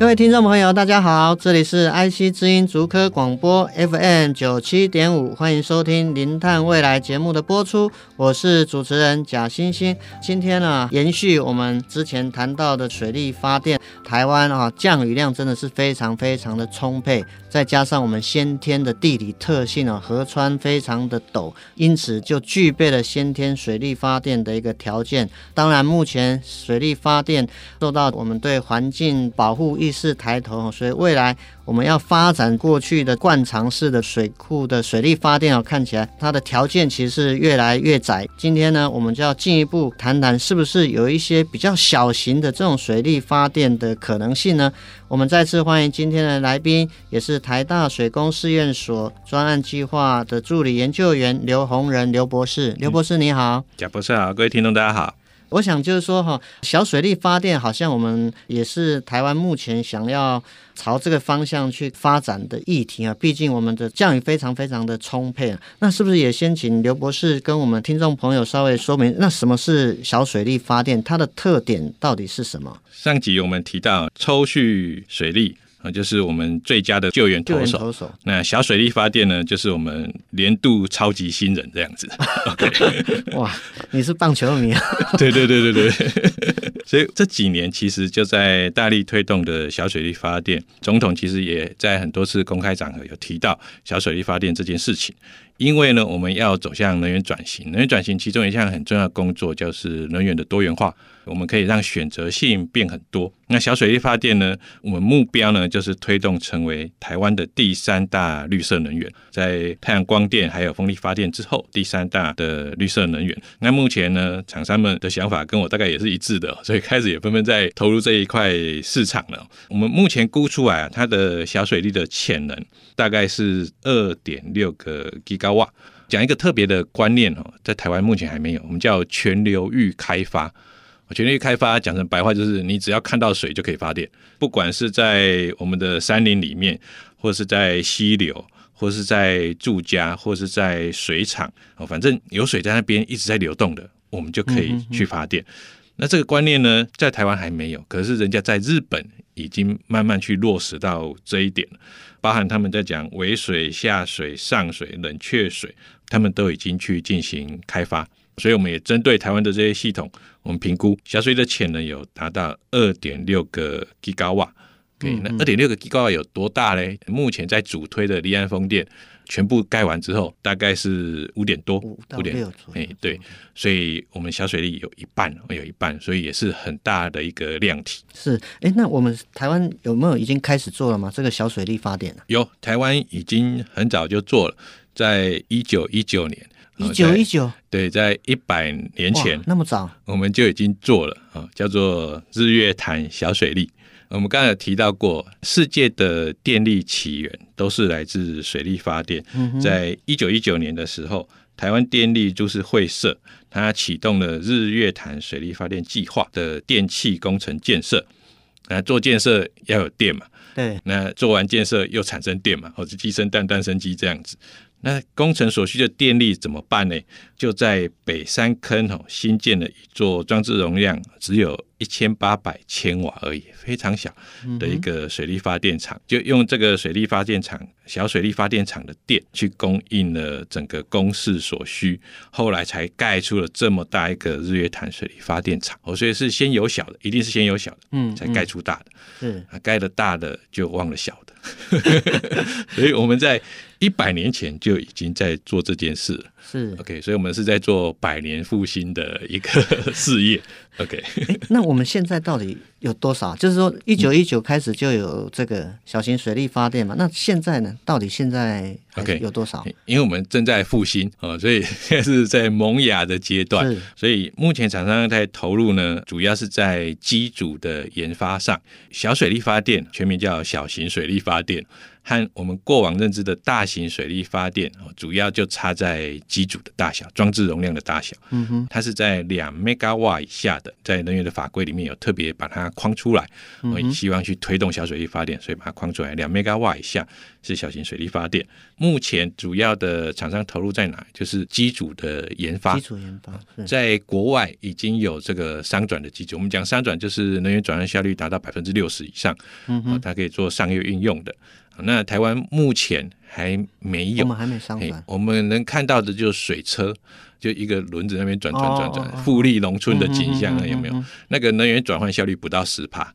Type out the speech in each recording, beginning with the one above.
各位听众朋友，大家好，这里是 IC 之音竹科广播 FM 九七点五，欢迎收听《零碳未来》节目的播出，我是主持人贾欣欣。今天呢，延续我们之前谈到的水力发电，台湾啊降雨量真的是非常非常的充沛，再加上我们先天的地理特性啊，河川非常的陡，因此就具备了先天水力发电的一个条件。当然，目前水力发电受到我们对环境保护意识抬头，所以未来我们要发展过去的灌肠式的水库的水力发电哦，看起来它的条件其实是越来越窄。今天呢，我们就要进一步谈谈，是不是有一些比较小型的这种水力发电的可能性呢？我们再次欢迎今天的来宾，也是台大水工试验所专案计划的助理研究员刘宏仁刘博士。刘博士你好，贾博士好，各位听众大家好。我想就是说哈，小水力发电好像我们也是台湾目前想要朝这个方向去发展的议题啊。毕竟我们的降雨非常非常的充沛啊。那是不是也先请刘博士跟我们听众朋友稍微说明，那什么是小水力发电？它的特点到底是什么？上集我们提到抽蓄水力。啊，就是我们最佳的救援投手。投手。那小水力发电呢，就是我们年度超级新人这样子。哇，你是棒球迷啊？对对对对对。所以这几年其实就在大力推动的小水力发电，总统其实也在很多次公开场合有提到小水力发电这件事情。因为呢，我们要走向能源转型，能源转型其中一项很重要的工作就是能源的多元化。我们可以让选择性变很多。那小水力发电呢，我们目标呢就是推动成为台湾的第三大绿色能源，在太阳光电还有风力发电之后，第三大的绿色能源。那目前呢，厂商们的想法跟我大概也是一致的，所以开始也纷纷在投入这一块市场了。我们目前估出来啊，它的小水力的潜能大概是二点六个吉瓦。讲一个特别的观念哦，在台湾目前还没有，我们叫全流域开发。全流域开发讲成白话就是，你只要看到水就可以发电，不管是在我们的山林里面，或是在溪流，或是在住家，或是在水厂，哦，反正有水在那边一直在流动的，我们就可以去发电。那这个观念呢，在台湾还没有，可是人家在日本已经慢慢去落实到这一点，包含他们在讲尾水、下水、上水、冷却水，他们都已经去进行开发。所以我们也针对台湾的这些系统，我们评估小水的潜能有达到二点六个吉瓦。对，那二点六个吉瓦有多大嘞？目前在主推的离岸风电。全部盖完之后，大概是五点多，五点六。哎，对，所以我们小水利有一半，有一半，所以也是很大的一个量体。是，哎，那我们台湾有没有已经开始做了吗？这个小水利发电？有，台湾已经很早就做了，在一九一九年，一九一九，对，在一百年前，那么早，我们就已经做了啊，叫做日月潭小水力。我们刚才有提到过，世界的电力起源都是来自水力发电。在一九一九年的时候，台湾电力株式会社它启动了日月潭水力发电计划的电气工程建设。那做建设要有电嘛？对。那做完建设又产生电嘛？或者鸡生蛋，蛋生鸡这样子。那工程所需的电力怎么办呢？就在北山坑哦，新建了一座装置容量只有一千八百千瓦而已，非常小的一个水力发电厂，就用这个水力发电厂小水力发电厂的电去供应了整个公司所需，后来才盖出了这么大一个日月潭水力发电厂。哦，所以是先有小的，一定是先有小的，嗯，才盖出大的。是啊，盖了大的就忘了小的。所以我们在一百年前就已经在做这件事了。是 OK，所以我们是在做百年复兴的一个事业。OK，那我们现在到底有多少？就是说，一九一九开始就有这个小型水力发电嘛？那现在呢？到底现在 OK 有多少？因为我们正在复兴哦，所以现在是在萌芽的阶段。所以目前厂商在投入呢，主要是在机组的研发上。小水力发电全名叫小型水力发电。和我们过往认知的大型水力发电，主要就差在机组的大小、装置容量的大小。嗯哼，它是在两 mega 瓦以下的，在能源的法规里面有特别把它框出来。我也希望去推动小水力发电，所以把它框出来，两 mega 瓦以下是小型水力发电。目前主要的厂商投入在哪？就是机组的研发。机组研发，在国外已经有这个商转的机组。我们讲商转，就是能源转换效率达到百分之六十以上，嗯哼，它可以做商业运用的。那台湾目前还没有，我们还没商转。我们能看到的就是水车，就一个轮子那边转转转转，富丽农村的景象啊，有没有？那个能源转换效率不到十帕，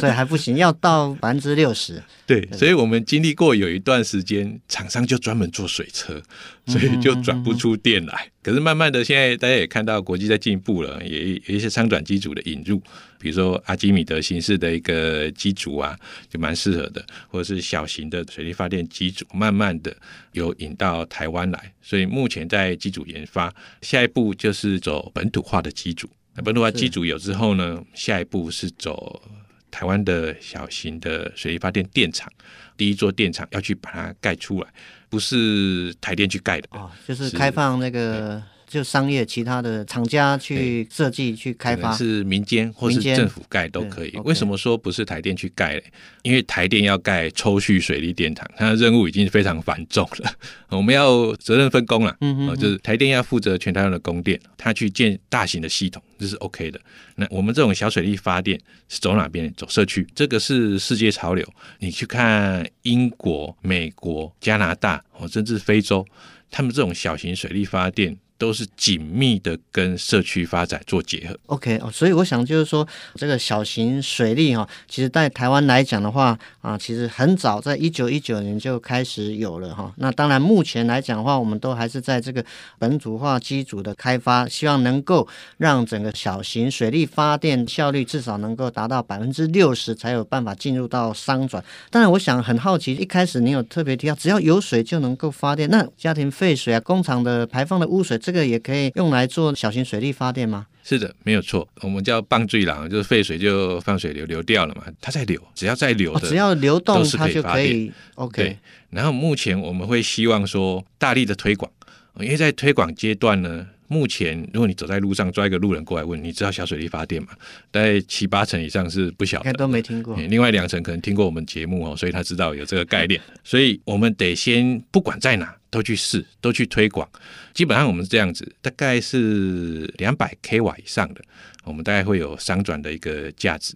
所以还不行，要到百分之六十。对，所以我们经历过有一段时间，厂商就专门做水车，所以就转不出电来。可是慢慢的，现在大家也看到国际在进步了，也有一些商转机组的引入，比如说阿基米德形式的一个机组啊，就蛮适合的，或者是小型的水力发电机组，慢慢的有引到台湾来。所以目前在机组研发，下一步就是走本土化的机组。那本土化机组有之后呢，下一步是走。台湾的小型的水力发电电厂，第一座电厂要去把它盖出来，不是台电去盖的哦，就是开放那个。就商业其他的厂家去设计去开发，是民间或是政府盖都可以。为什么说不是台电去盖嘞？因为台电要盖抽蓄水利电厂，它的任务已经非常繁重了。我们要责任分工了，嗯，就是台电要负责全台湾的供电，它去建大型的系统，这是 OK 的。那我们这种小水利发电是走哪边？走社区，这个是世界潮流。你去看英国、美国、加拿大，哦，甚至非洲，他们这种小型水力发电。都是紧密的跟社区发展做结合。OK 哦，所以我想就是说，这个小型水利哈，其实在台湾来讲的话啊，其实很早，在一九一九年就开始有了哈。那当然，目前来讲的话，我们都还是在这个本土化机组的开发，希望能够让整个小型水力发电效率至少能够达到百分之六十，才有办法进入到商转。当然，我想很好奇，一开始你有特别提到，只要有水就能够发电，那家庭废水啊，工厂的排放的污水。这个也可以用来做小型水力发电吗？是的，没有错。我们叫棒坠廊，就是废水就放水流流掉了嘛，它在流，只要在流的，哦，只要流动它就可以。OK。对，然后目前我们会希望说大力的推广，因为在推广阶段呢。目前，如果你走在路上抓一个路人过来问，你知道小水力发电吗？大概七八成以上是不晓得，都没听过。另外两成可能听过我们节目哦，所以他知道有这个概念。所以我们得先不管在哪都去试，都去推广。基本上我们是这样子，大概是两百 k 瓦以上的，我们大概会有商转的一个价值。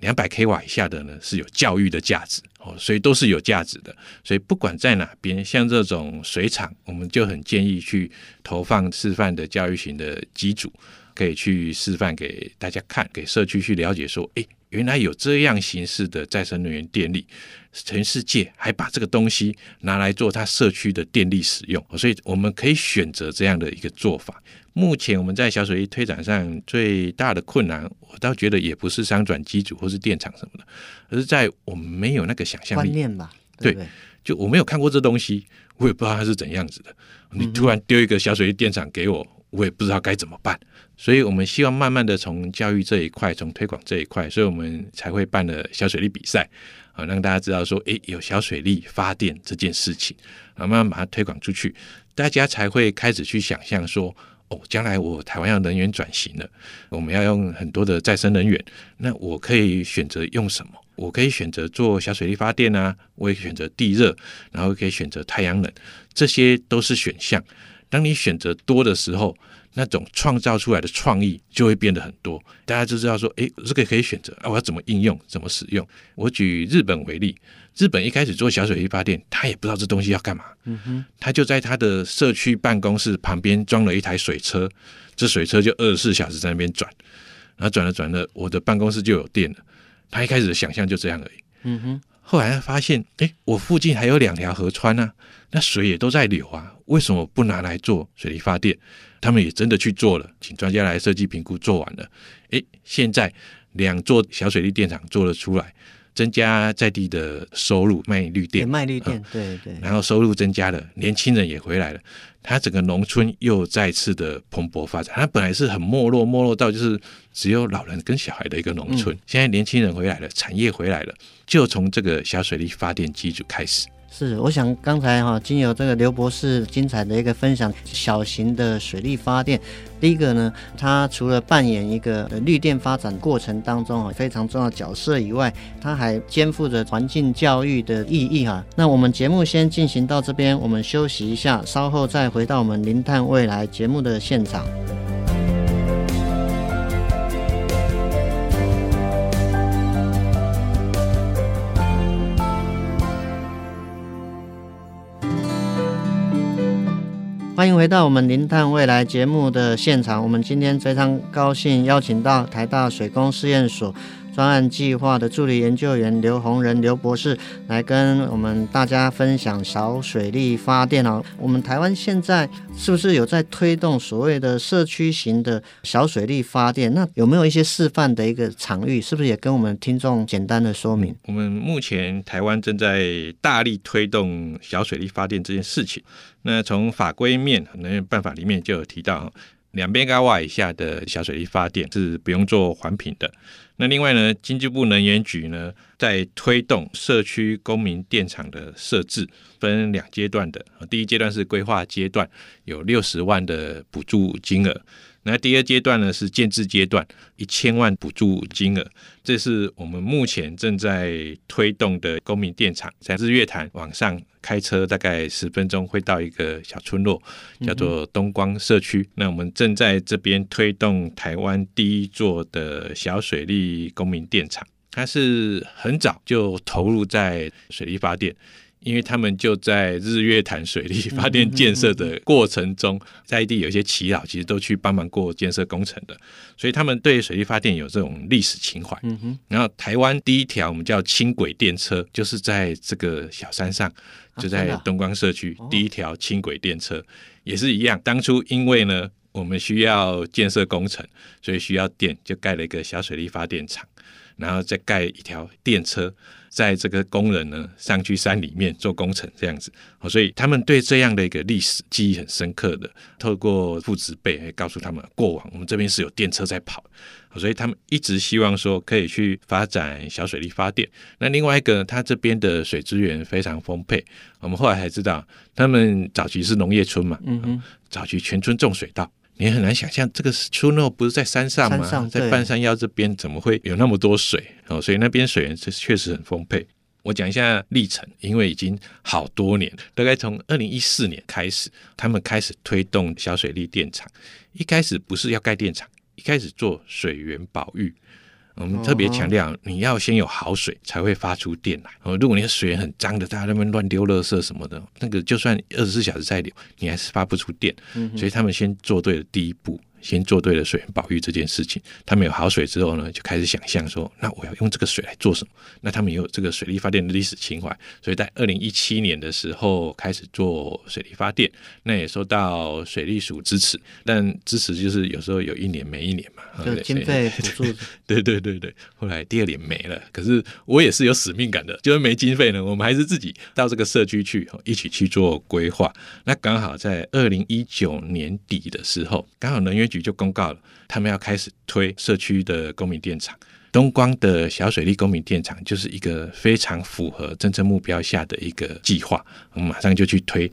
两百 k 瓦以下的呢，是有教育的价值哦，所以都是有价值的。所以不管在哪边，像这种水厂，我们就很建议去投放示范的教育型的机组，可以去示范给大家看，给社区去了解说，诶，原来有这样形式的再生能源电力，全世界还把这个东西拿来做它社区的电力使用，所以我们可以选择这样的一个做法。目前我们在小水力推展上最大的困难，我倒觉得也不是商转机组或是电厂什么的，而是在我们没有那个想象力。观念吧，对，对，就我没有看过这东西，我也不知道它是怎样子的。你突然丢一个小水力电厂给我，我也不知道该怎么办。所以我们希望慢慢的从教育这一块，从推广这一块，所以我们才会办了小水利比赛啊，让大家知道说，诶，有小水利发电这件事情，啊，慢慢把它推广出去，大家才会开始去想象说。哦，将来我台湾要能源转型了，我们要用很多的再生能源，那我可以选择用什么？我可以选择做小水力发电啊，我也选择地热，然后可以选择太阳能，这些都是选项。当你选择多的时候，那种创造出来的创意就会变得很多。大家就知道说，诶，这个可以选择啊，我要怎么应用，怎么使用？我举日本为例。日本一开始做小水力发电，他也不知道这东西要干嘛。嗯哼，他就在他的社区办公室旁边装了一台水车，这水车就二十四小时在那边转，然后转了转了，我的办公室就有电了。他一开始的想象就这样而已。嗯哼，后来他发现，哎，我附近还有两条河川呢、啊，那水也都在流啊，为什么不拿来做水力发电？他们也真的去做了，请专家来设计评估，做完了。诶，现在两座小水力电厂做了出来，增加在地的收入，卖绿电，卖绿电，嗯、对对。然后收入增加了，年轻人也回来了，他整个农村又再次的蓬勃发展。他本来是很没落，没落到就是只有老人跟小孩的一个农村，嗯、现在年轻人回来了，产业回来了。就从这个小水力发电机组开始。是，我想刚才哈，经由这个刘博士精彩的一个分享，小型的水力发电，第一个呢，它除了扮演一个绿电发展过程当中啊非常重要角色以外，它还肩负着环境教育的意义哈。那我们节目先进行到这边，我们休息一下，稍后再回到我们零碳未来节目的现场。欢迎回到我们零碳未来节目的现场。我们今天非常高兴邀请到台大水工试验所专案计划的助理研究员刘宏仁刘博士来跟我们大家分享小水力发电哦。我们台湾现在是不是有在推动所谓的社区型的小水力发电？那有没有一些示范的一个场域？是不是也跟我们听众简单的说明？我们目前台湾正在大力推动小水力发电这件事情。那从法规面，能源办法里面就有提到，两边高瓦以下的小水力发电是不用做环评的。那另外呢，经济部能源局呢，在推动社区公民电厂的设置，分两阶段的。第一阶段是规划阶段，有六十万的补助金额。那第二阶段呢，是建置阶段，一千万补助金额。这是我们目前正在推动的公民电厂，在日月潭往上开车大概十分钟会到一个小村落，叫做东光社区。那我们正在这边推动台湾第一座的小水利公民电厂，它是很早就投入在水利发电。因为他们就在日月潭水利发电建设的过程中，在地有一些耆老，其实都去帮忙过建设工程的，所以他们对水利发电有这种历史情怀。然后台湾第一条我们叫轻轨电车，就是在这个小山上，就在东光社区第一条轻轨电车也是一样。当初因为呢，我们需要建设工程，所以需要电，就盖了一个小水利发电厂，然后再盖一条电车。在这个工人呢，上去山里面做工程这样子，所以他们对这样的一个历史记忆很深刻的。透过父子辈告诉他们，过往我们这边是有电车在跑，所以他们一直希望说可以去发展小水力发电。那另外一个，他这边的水资源非常丰沛，我们后来才知道，他们早期是农业村嘛，嗯哼，早期全村种水稻。你很难想象，这个村落不是在山上吗？上在半山腰这边，怎么会有那么多水？哦，所以那边水源是确实很丰沛。我讲一下历程，因为已经好多年，大概从二零一四年开始，他们开始推动小水利电厂。一开始不是要盖电厂，一开始做水源保育。我们特别强调，你要先有好水才会发出电来。哦，如果你的水很脏的，大家在那边乱丢垃圾什么的，那个就算二十四小时在流，你还是发不出电。所以他们先做对了第一步。先做对了水源保育这件事情，他们有好水之后呢，就开始想象说，那我要用这个水来做什么？那他们也有这个水力发电的历史情怀，所以在二零一七年的时候开始做水力发电，那也受到水利署支持，但支持就是有时候有一年没一年嘛，就经费补助。对对对对，后来第二年没了，可是我也是有使命感的，就是没经费呢，我们还是自己到这个社区去一起去做规划。那刚好在二零一九年底的时候，刚好能源局就公告了，他们要开始推社区的公民电厂。东光的小水利公民电厂就是一个非常符合政策目标下的一个计划，我们马上就去推，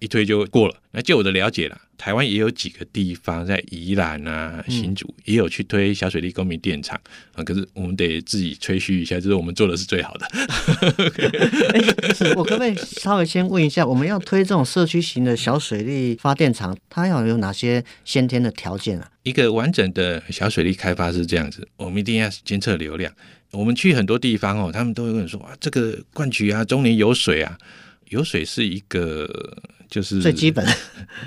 一推就过了。那就我的了解了。台湾也有几个地方，在宜兰啊、新竹也有去推小水利公民电厂啊。可是我们得自己吹嘘一下，就是我们做的是最好的。我可不可以稍微先问一下，我们要推这种社区型的小水力发电厂，它要有哪些先天的条件啊？一个完整的小水力开发是这样子，我们一定要监测流量。我们去很多地方哦，他们都会跟你说啊，这个灌渠啊，终年有水啊。油水是一个。就是最基本，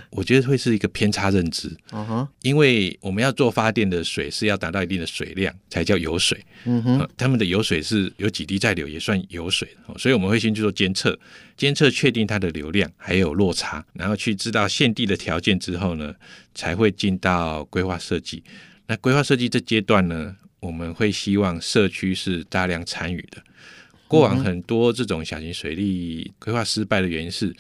我觉得会是一个偏差认知。嗯哼，因为我们要做发电的水是要达到一定的水量才叫有水。嗯哼，他们的有水是有几滴在流也算有水，所以我们会先去做监测，监测确定它的流量还有落差，然后去知道现地的条件之后呢，才会进到规划设计。那规划设计这阶段呢，我们会希望社区是大量参与的。过往很多这种小型水利规划失败的原因是。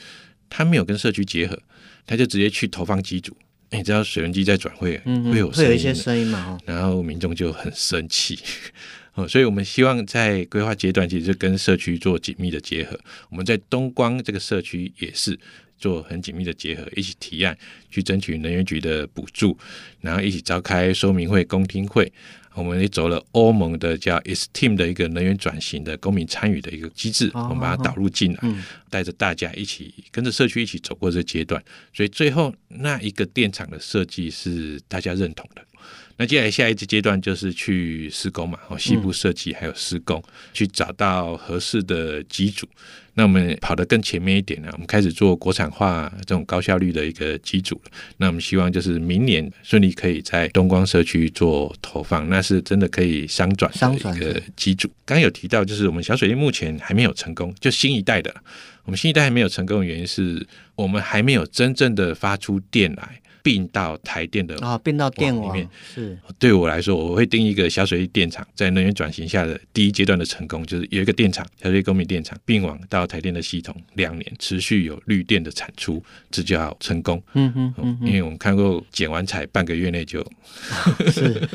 他没有跟社区结合，他就直接去投放机组。你知道水轮机在转会、嗯、会有会有一些声音嘛？然后民众就很生气。哦，所以我们希望在规划阶段，其实就跟社区做紧密的结合。我们在东光这个社区也是做很紧密的结合，一起提案去争取能源局的补助，然后一起召开说明会、公听会。我们也走了欧盟的叫 ESTIM 的一个能源转型的公民参与的一个机制，我们把它导入进来，带着大家一起跟着社区一起走过这阶段，所以最后那一个电厂的设计是大家认同的。那接下来下一个阶段就是去施工嘛，哦，西部设计还有施工，去找到合适的机组。那我们跑得更前面一点呢，我们开始做国产化这种高效率的一个机组。那我们希望就是明年顺利可以在东光社区做投放，那是真的可以商转的一个机组。刚刚有提到，就是我们小水电目前还没有成功，就新一代的，我们新一代还没有成功的原因是我们还没有真正的发出电来。并到台电的啊，并到电网里面是。对我来说，我会定一个小水利电厂在能源转型下的第一阶段的成功，就是有一个电厂小水利公民电厂并网到台电的系统，两年持续有绿电的产出，这叫成功。嗯哼，嗯哼，因为我们看过剪完彩半个月内就 是。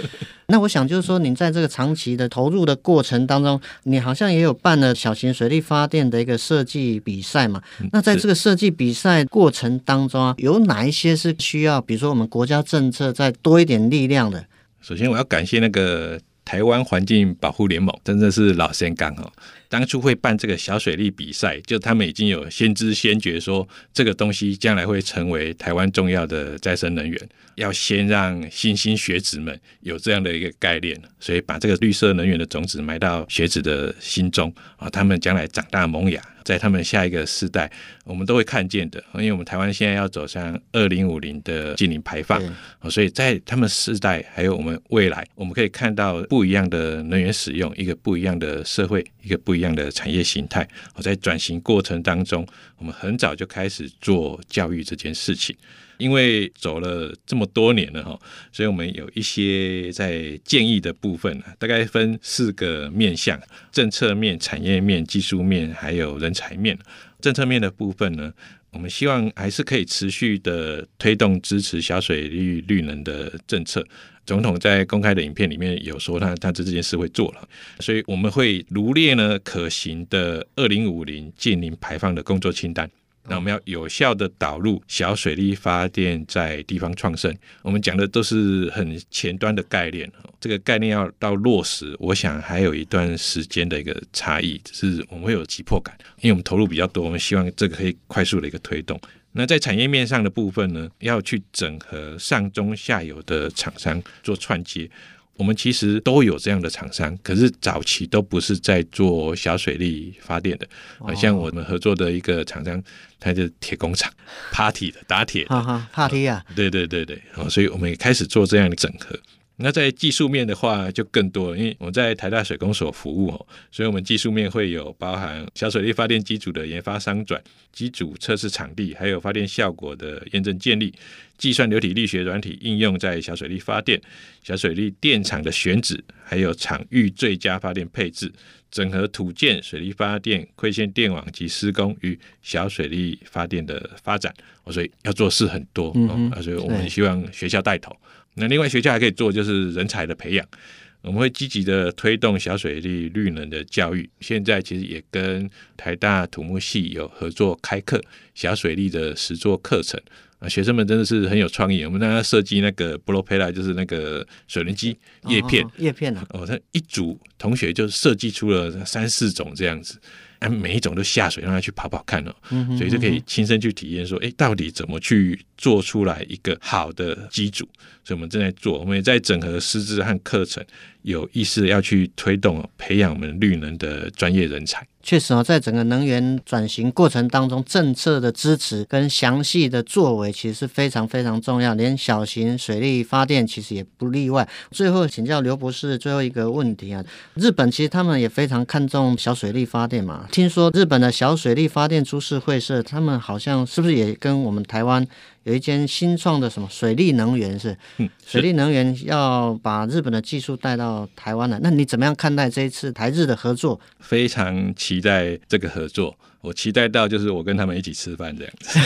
那我想就是说，您在这个长期的投入的过程当中，你好像也有办了小型水力发电的一个设计比赛嘛？那在这个设计比赛过程当中啊，有哪一些是需要，比如说我们国家政策再多一点力量的？首先，我要感谢那个台湾环境保护联盟，真的是老先干哦。当初会办这个小水利比赛，就他们已经有先知先觉，说这个东西将来会成为台湾重要的再生能源，要先让新兴学子们有这样的一个概念，所以把这个绿色能源的种子埋到学子的心中啊，他们将来长大萌芽。在他们下一个世代，我们都会看见的，因为我们台湾现在要走向二零五零的净零排放，所以在他们世代还有我们未来，我们可以看到不一样的能源使用，一个不一样的社会，一个不一样的产业形态。我在转型过程当中，我们很早就开始做教育这件事情。因为走了这么多年了哈，所以我们有一些在建议的部分，大概分四个面向：政策面、产业面、技术面，还有人才面。政策面的部分呢，我们希望还是可以持续的推动支持小水利绿能的政策。总统在公开的影片里面有说他，他他这件事会做了，所以我们会如列呢可行的二零五零净零排放的工作清单。那我们要有效的导入小水力发电在地方创生，我们讲的都是很前端的概念，这个概念要到落实，我想还有一段时间的一个差异，只是我们会有急迫感，因为我们投入比较多，我们希望这个可以快速的一个推动。那在产业面上的部分呢，要去整合上中下游的厂商做串接。我们其实都有这样的厂商，可是早期都不是在做小水力发电的。哦、像我们合作的一个厂商，它是铁工厂，Party 的打铁的，哈哈，Party 啊，对对对对，所以我们也开始做这样的整合。那在技术面的话就更多了，因为我在台大水工所服务哦，所以我们技术面会有包含小水力发电机组的研发商转、机组测试场地，还有发电效果的验证建立、计算流体力学软体应用在小水力发电、小水力电厂的选址，还有场域最佳发电配置、整合土建水力发电、馈线电网及施工与小水力发电的发展。所以要做事很多，嗯，所以我们希望学校带头。那另外学校还可以做，就是人才的培养，我们会积极的推动小水利绿能的教育。现在其实也跟台大土木系有合作开课小水利的实作课程啊，学生们真的是很有创意。我们让他设计那个 Propeller，就是那个水轮机叶片，叶片啊，哦，他一组同学就设计出了三四种这样子。每一种都下水，让他去跑跑看哦，所以就可以亲身去体验说，哎，到底怎么去做出来一个好的机组？所以我们正在做，我们也在整合师资和课程，有意识要去推动培养我们绿能的专业人才。确实啊，在整个能源转型过程当中，政策的支持跟详细的作为其实是非常非常重要，连小型水力发电其实也不例外。最后请教刘博士最后一个问题啊，日本其实他们也非常看重小水力发电嘛，听说日本的小水力发电株式会社，他们好像是不是也跟我们台湾？有一间新创的什么水利能源是，嗯，水利能源要把日本的技术带到台湾来，那你怎么样看待这一次台日的合作？非常期待这个合作。我期待到就是我跟他们一起吃饭这样子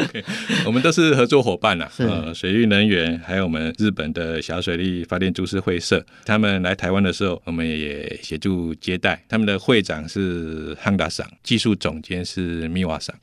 ，okay, 我们都是合作伙伴呐、啊，呃，水利能源还有我们日本的小水利发电株式会社，他们来台湾的时候，我们也协助接待。他们的会长是汉达桑，技术总监是米瓦桑，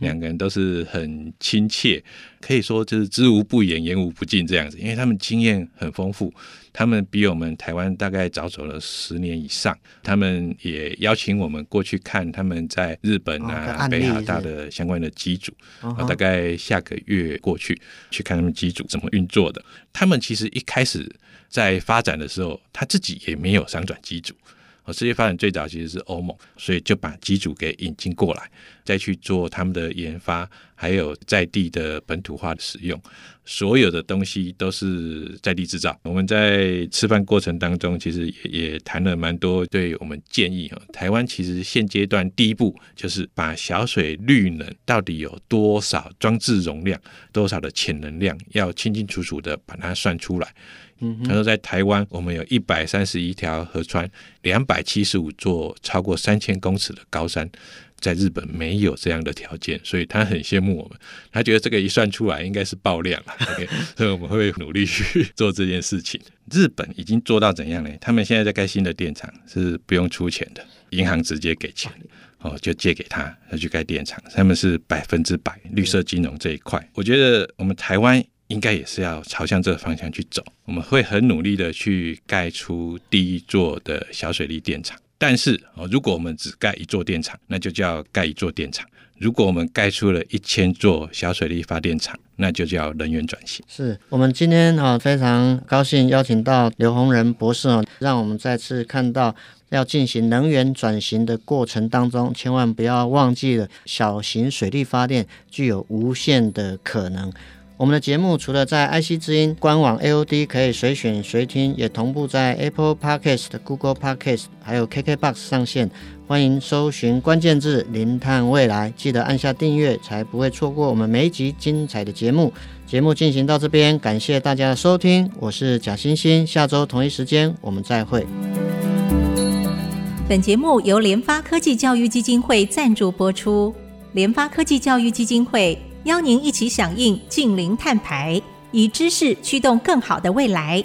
两个人都是很亲切，可以说就是知无不言，言无不尽这样子，因为他们经验很丰富。他们比我们台湾大概早走了十年以上，他们也邀请我们过去看他们在日本啊、北海道的相关的机组，啊，大概下个月过去去看他们机组怎么运作的。他们其实一开始在发展的时候，他自己也没有商转机组。哦，世界发展最早其实是欧盟，所以就把机组给引进过来，再去做他们的研发，还有在地的本土化的使用，所有的东西都是在地制造。我们在吃饭过程当中，其实也也谈了蛮多，对我们建议啊。台湾其实现阶段第一步就是把小水绿能到底有多少装置容量、多少的潜能量，要清清楚楚的把它算出来。他说，在台湾，我们有一百三十一条河川，两百七十五座超过三千公尺的高山，在日本没有这样的条件，所以他很羡慕我们。他觉得这个一算出来，应该是爆量了。OK，所以我们会努力去做这件事情。日本已经做到怎样呢？他们现在在盖新的电厂，是不用出钱的，银行直接给钱，哦，就借给他，他去盖电厂。他们是百分之百绿色金融这一块。我觉得我们台湾。应该也是要朝向这个方向去走。我们会很努力的去盖出第一座的小水力电厂。但是哦，如果我们只盖一座电厂，那就叫盖一座电厂；如果我们盖出了一千座小水力发电厂，那就叫能源转型。是我们今天啊非常高兴邀请到刘洪仁博士啊，让我们再次看到要进行能源转型的过程当中，千万不要忘记了小型水力发电具有无限的可能。我们的节目除了在 IC 之音官网 AOD 可以随选随听，也同步在 Apple Podcast、Google Podcast 还有 KKBox 上线。欢迎搜寻关键字“零碳未来”，记得按下订阅，才不会错过我们每一集精彩的节目。节目进行到这边，感谢大家的收听，我是贾欣欣，下周同一时间我们再会。本节目由联发科技教育基金会赞助播出，联发科技教育基金会。邀您一起响应净零碳排，以知识驱动更好的未来。